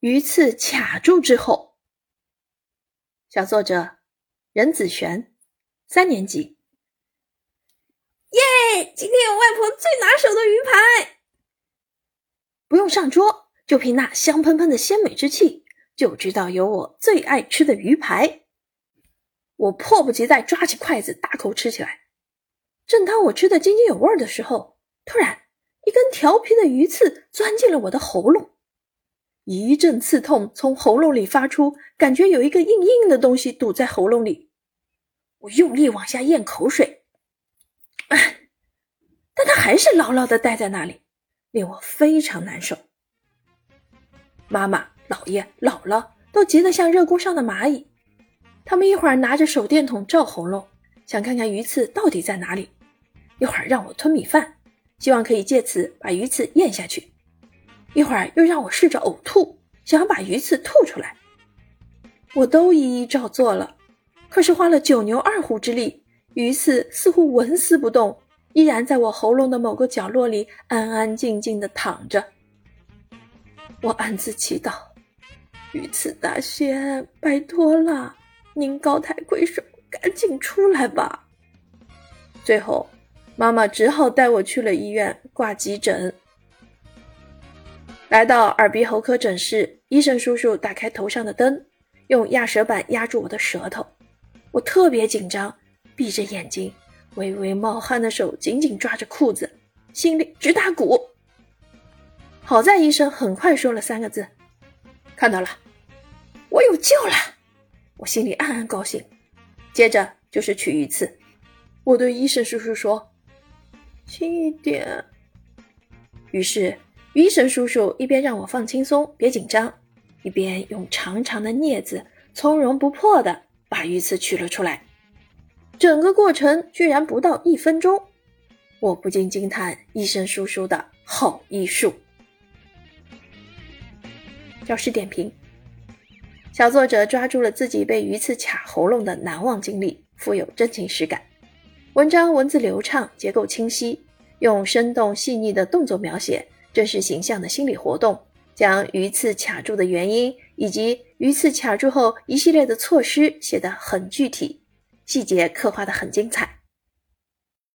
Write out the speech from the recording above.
鱼刺卡住之后，小作者任子璇，三年级。耶！今天有外婆最拿手的鱼排，不用上桌，就凭那香喷喷的鲜美之气，就知道有我最爱吃的鱼排。我迫不及待抓起筷子，大口吃起来。正当我吃得津津有味的时候，突然一根调皮的鱼刺钻进了我的喉咙。一阵刺痛从喉咙里发出，感觉有一个硬硬的东西堵在喉咙里。我用力往下咽口水，但它还是牢牢的待在那里，令我非常难受。妈妈、姥爷、姥姥都急得像热锅上的蚂蚁，他们一会儿拿着手电筒照喉咙，想看看鱼刺到底在哪里；一会儿让我吞米饭，希望可以借此把鱼刺咽下去。一会儿又让我试着呕吐，想要把鱼刺吐出来，我都一一照做了。可是花了九牛二虎之力，鱼刺似乎纹丝不动，依然在我喉咙的某个角落里安安静静的躺着。我暗自祈祷：“鱼刺大仙，拜托了，您高抬贵手，赶紧出来吧。”最后，妈妈只好带我去了医院挂急诊。来到耳鼻喉科诊室，医生叔叔打开头上的灯，用压舌板压住我的舌头。我特别紧张，闭着眼睛，微微冒汗的手紧紧抓着裤子，心里直打鼓。好在医生很快说了三个字：“看到了，我有救了。”我心里暗暗高兴。接着就是取鱼刺，我对医生叔叔说：“轻一点。”于是。医生叔叔一边让我放轻松，别紧张，一边用长长的镊子从容不迫地把鱼刺取了出来。整个过程居然不到一分钟，我不禁惊叹医生叔叔的好医术。教师点评：小作者抓住了自己被鱼刺卡喉咙的难忘经历，富有真情实感。文章文字流畅，结构清晰，用生动细腻的动作描写。这是形象的心理活动，将鱼刺卡住的原因以及鱼刺卡住后一系列的措施写得很具体，细节刻画得很精彩。